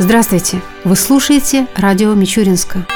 Здравствуйте! Вы слушаете радио Мичуринска.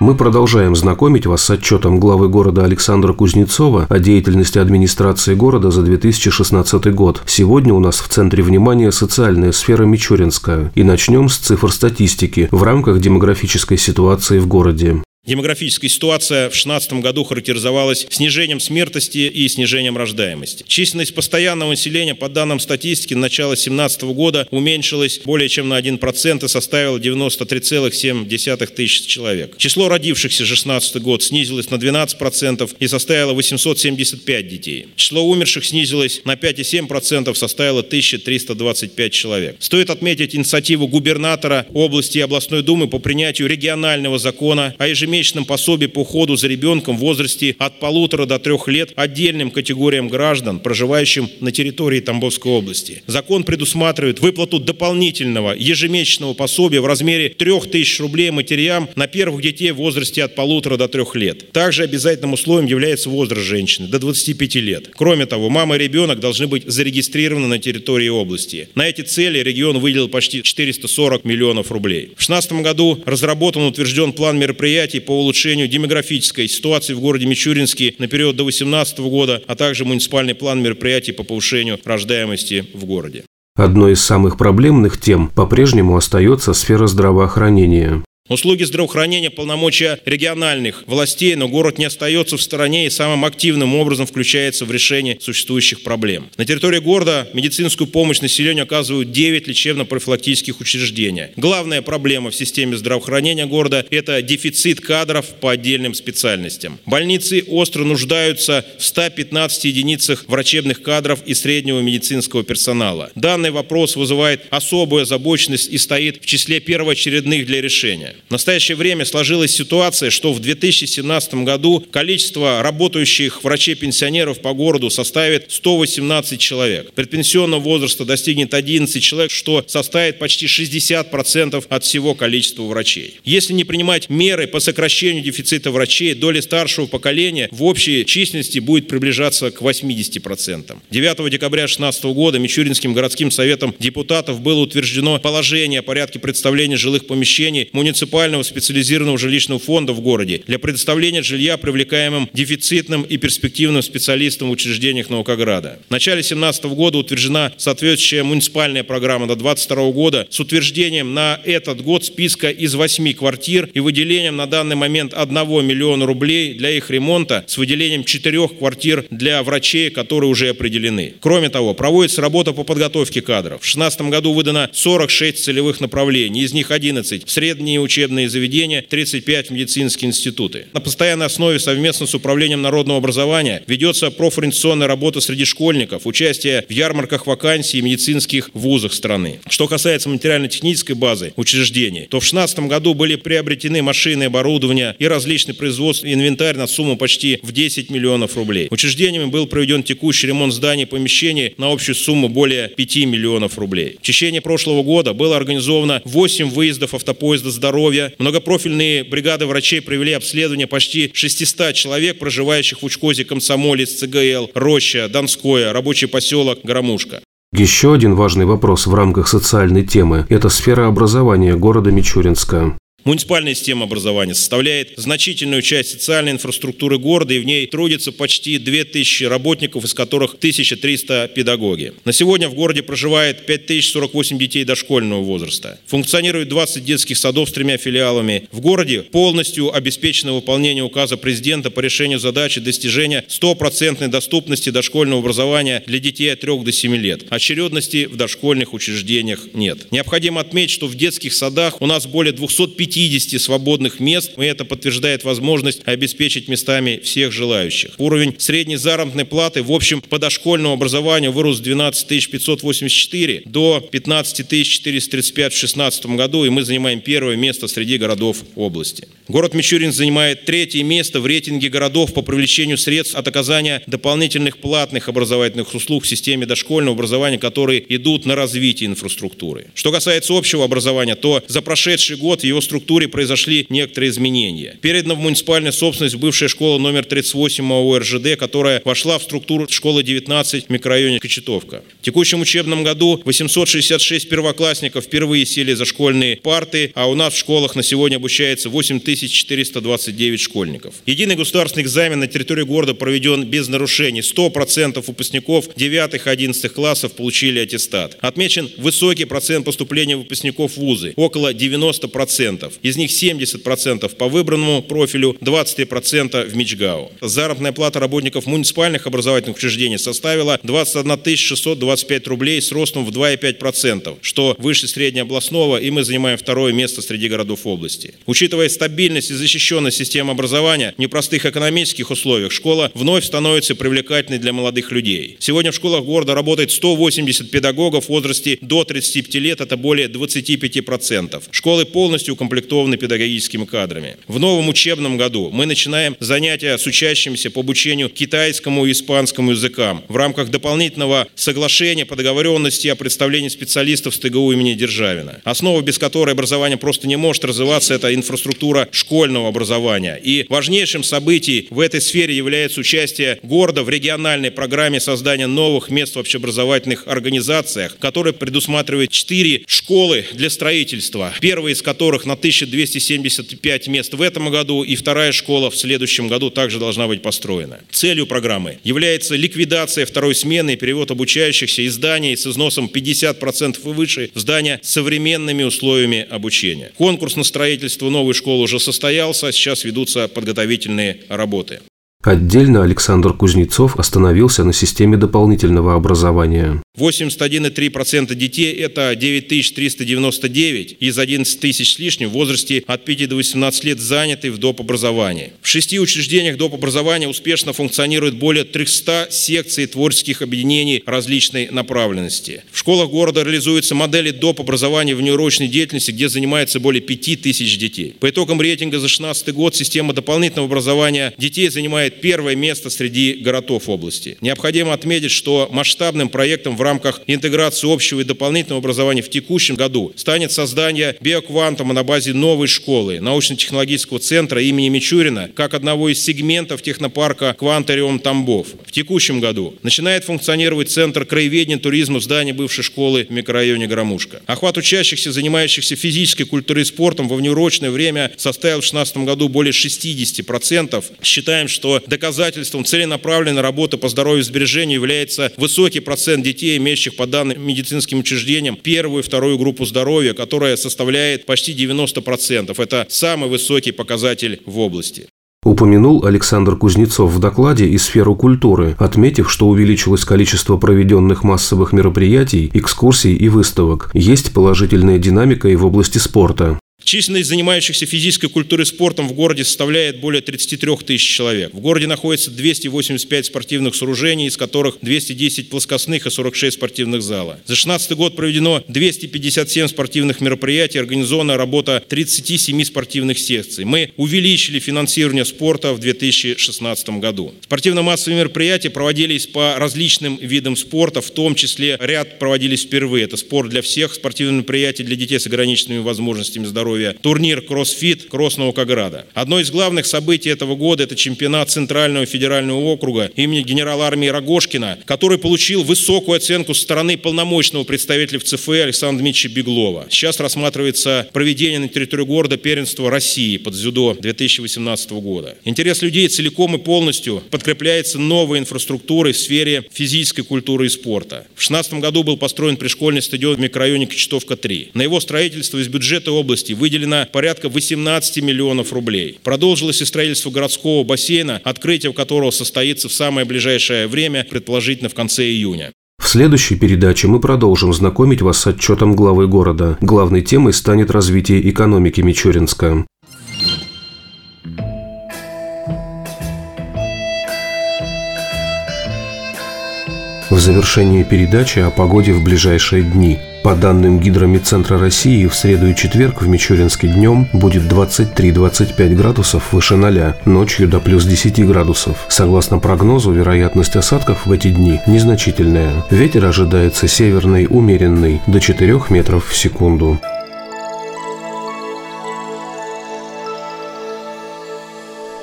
Мы продолжаем знакомить вас с отчетом главы города Александра Кузнецова о деятельности администрации города за 2016 год. Сегодня у нас в центре внимания социальная сфера Мичуринская. И начнем с цифр статистики в рамках демографической ситуации в городе. Демографическая ситуация в 2016 году характеризовалась снижением смертности и снижением рождаемости. Численность постоянного населения, по данным статистики, на начало 2017 года уменьшилась более чем на 1% и составила 93,7 тысяч человек. Число родившихся за 2016 год снизилось на 12% и составило 875 детей. Число умерших снизилось на 5,7%, составило 1325 человек. Стоит отметить инициативу губернатора области и областной думы по принятию регионального закона о ежемесячном ежемесячном пособии по уходу за ребенком в возрасте от полутора до трех лет отдельным категориям граждан, проживающим на территории Тамбовской области. Закон предусматривает выплату дополнительного ежемесячного пособия в размере 3000 рублей матерям на первых детей в возрасте от полутора до трех лет. Также обязательным условием является возраст женщины до 25 лет. Кроме того, мама и ребенок должны быть зарегистрированы на территории области. На эти цели регион выделил почти 440 миллионов рублей. В 2016 году разработан и утвержден план мероприятий по улучшению демографической ситуации в городе Мичуринске на период до 2018 года, а также муниципальный план мероприятий по повышению рождаемости в городе. Одной из самых проблемных тем по-прежнему остается сфера здравоохранения. Услуги здравоохранения, полномочия региональных властей, но город не остается в стороне и самым активным образом включается в решение существующих проблем. На территории города медицинскую помощь населению оказывают 9 лечебно-профилактических учреждений. Главная проблема в системе здравоохранения города – это дефицит кадров по отдельным специальностям. Больницы остро нуждаются в 115 единицах врачебных кадров и среднего медицинского персонала. Данный вопрос вызывает особую озабоченность и стоит в числе первоочередных для решения. В настоящее время сложилась ситуация, что в 2017 году количество работающих врачей-пенсионеров по городу составит 118 человек. Предпенсионного возраста достигнет 11 человек, что составит почти 60% от всего количества врачей. Если не принимать меры по сокращению дефицита врачей, доля старшего поколения в общей численности будет приближаться к 80%. 9 декабря 2016 года Мичуринским городским советом депутатов было утверждено положение о порядке представления жилых помещений муниципальных муниципального специализированного жилищного фонда в городе для предоставления жилья привлекаемым дефицитным и перспективным специалистам в учреждениях Наукограда. В начале 2017 года утверждена соответствующая муниципальная программа до 2022 года с утверждением на этот год списка из 8 квартир и выделением на данный момент 1 миллиона рублей для их ремонта с выделением 4 квартир для врачей, которые уже определены. Кроме того, проводится работа по подготовке кадров. В 2016 году выдано 46 целевых направлений, из них 11 в средние учебные учебные заведения, 35 медицинские институты. На постоянной основе совместно с Управлением народного образования ведется профориентационная работа среди школьников, участие в ярмарках вакансий и медицинских вузах страны. Что касается материально-технической базы учреждений, то в 2016 году были приобретены машины, оборудование и различный производственный инвентарь на сумму почти в 10 миллионов рублей. Учреждениями был проведен текущий ремонт зданий и помещений на общую сумму более 5 миллионов рублей. В течение прошлого года было организовано 8 выездов автопоезда здоровья здоровья. Многопрофильные бригады врачей провели обследование почти 600 человек, проживающих в Учкозе, Комсомолец, ЦГЛ, Роща, Донское, рабочий поселок, Громушка. Еще один важный вопрос в рамках социальной темы – это сфера образования города Мичуринска. Муниципальная система образования составляет значительную часть социальной инфраструктуры города, и в ней трудится почти 2000 работников, из которых 1300 педагоги. На сегодня в городе проживает 5048 детей дошкольного возраста. Функционирует 20 детских садов с тремя филиалами. В городе полностью обеспечено выполнение указа президента по решению задачи достижения стопроцентной доступности дошкольного образования для детей от 3 до 7 лет. Очередности в дошкольных учреждениях нет. Необходимо отметить, что в детских садах у нас более 250 50 свободных мест, и это подтверждает возможность обеспечить местами всех желающих. Уровень средней заработной платы в общем по дошкольному образованию вырос с 12 584 до 15 435 в 2016 году, и мы занимаем первое место среди городов области. Город Мичурин занимает третье место в рейтинге городов по привлечению средств от оказания дополнительных платных образовательных услуг в системе дошкольного образования, которые идут на развитие инфраструктуры. Что касается общего образования, то за прошедший год его структуре произошли некоторые изменения. Передана в муниципальную собственность бывшая школа номер 38 МАО РЖД, которая вошла в структуру школы 19 в микрорайоне Кочетовка. В текущем учебном году 866 первоклассников впервые сели за школьные парты, а у нас в школах на сегодня обучается 8429 школьников. Единый государственный экзамен на территории города проведен без нарушений. 100% выпускников 9-11 классов получили аттестат. Отмечен высокий процент поступления выпускников в вузы, около 90%. Из них 70% по выбранному профилю, 23% в Мичгау. Заработная плата работников муниципальных образовательных учреждений составила 21 625 рублей с ростом в 2,5%, что выше среднеобластного, и мы занимаем второе место среди городов области. Учитывая стабильность и защищенность системы образования в непростых экономических условиях, школа вновь становится привлекательной для молодых людей. Сегодня в школах города работает 180 педагогов в возрасте до 35 лет, это более 25%. Школы полностью укомплектованы педагогическими кадрами. В новом учебном году мы начинаем занятия с учащимися по обучению китайскому и испанскому языкам в рамках дополнительного соглашения по договоренности о представлении специалистов с ТГУ имени Державина. Основа, без которой образование просто не может развиваться, это инфраструктура школьного образования. И важнейшим событием в этой сфере является участие города в региональной программе создания новых мест в общеобразовательных организациях, которая предусматривает четыре школы для строительства. Первая из которых на 1275 мест в этом году и вторая школа в следующем году также должна быть построена. Целью программы является ликвидация второй смены и перевод обучающихся из зданий с износом 50% и выше в здания с современными условиями обучения. Конкурс на строительство новой школы уже состоялся, сейчас ведутся подготовительные работы. Отдельно Александр Кузнецов остановился на системе дополнительного образования. 81,3% детей – это 9399 из 11 тысяч с лишним в возрасте от 5 до 18 лет заняты в доп. образовании. В шести учреждениях доп. образования успешно функционирует более 300 секций творческих объединений различной направленности. В школах города реализуются модели доп. образования в неурочной деятельности, где занимается более 5 тысяч детей. По итогам рейтинга за 2016 год система дополнительного образования детей занимает первое место среди городов области. Необходимо отметить, что масштабным проектом в рамках интеграции общего и дополнительного образования в текущем году станет создание биоквантума на базе новой школы научно-технологического центра имени Мичурина как одного из сегментов технопарка «Квантариум Тамбов». В текущем году начинает функционировать Центр краеведения туризма в здании бывшей школы в микрорайоне Громушка. Охват учащихся, занимающихся физической культурой и спортом во внеурочное время составил в 2016 году более 60%. Считаем, что доказательством целенаправленной работы по здоровью и сбережению является высокий процент детей, имеющих по данным медицинским учреждениям первую и вторую группу здоровья, которая составляет почти 90%. Это самый высокий показатель в области. Упомянул Александр Кузнецов в докладе и сферу культуры, отметив, что увеличилось количество проведенных массовых мероприятий, экскурсий и выставок. Есть положительная динамика и в области спорта. Численность занимающихся физической культурой и спортом в городе составляет более 33 тысяч человек. В городе находится 285 спортивных сооружений, из которых 210 плоскостных и 46 спортивных зала. За 2016 год проведено 257 спортивных мероприятий, организована работа 37 спортивных секций. Мы увеличили финансирование спорта в 2016 году. Спортивно-массовые мероприятия проводились по различным видам спорта, в том числе ряд проводились впервые. Это спорт для всех, спортивные мероприятия для детей с ограниченными возможностями здоровья здоровья, турнир «Кроссфит» Кросс Наукограда. Одно из главных событий этого года – это чемпионат Центрального федерального округа имени генерала армии Рогошкина, который получил высокую оценку со стороны полномочного представителя в ЦФЭ Александра Дмитриевича Беглова. Сейчас рассматривается проведение на территории города первенства России под дзюдо 2018 года. Интерес людей целиком и полностью подкрепляется новой инфраструктурой в сфере физической культуры и спорта. В 2016 году был построен пришкольный стадион в микрорайоне Кочетовка-3. На его строительство из бюджета области выделено порядка 18 миллионов рублей. Продолжилось и строительство городского бассейна, открытие которого состоится в самое ближайшее время, предположительно в конце июня. В следующей передаче мы продолжим знакомить вас с отчетом главы города. Главной темой станет развитие экономики Мичуринска. В завершении передачи о погоде в ближайшие дни. По данным Гидромедцентра России, в среду и четверг в Мичуринске днем будет 23-25 градусов выше 0, ночью до плюс 10 градусов. Согласно прогнозу, вероятность осадков в эти дни незначительная. Ветер ожидается северный, умеренный, до 4 метров в секунду.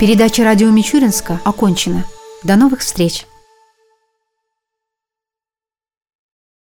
Передача «Радио Мичуринска» окончена. До новых встреч!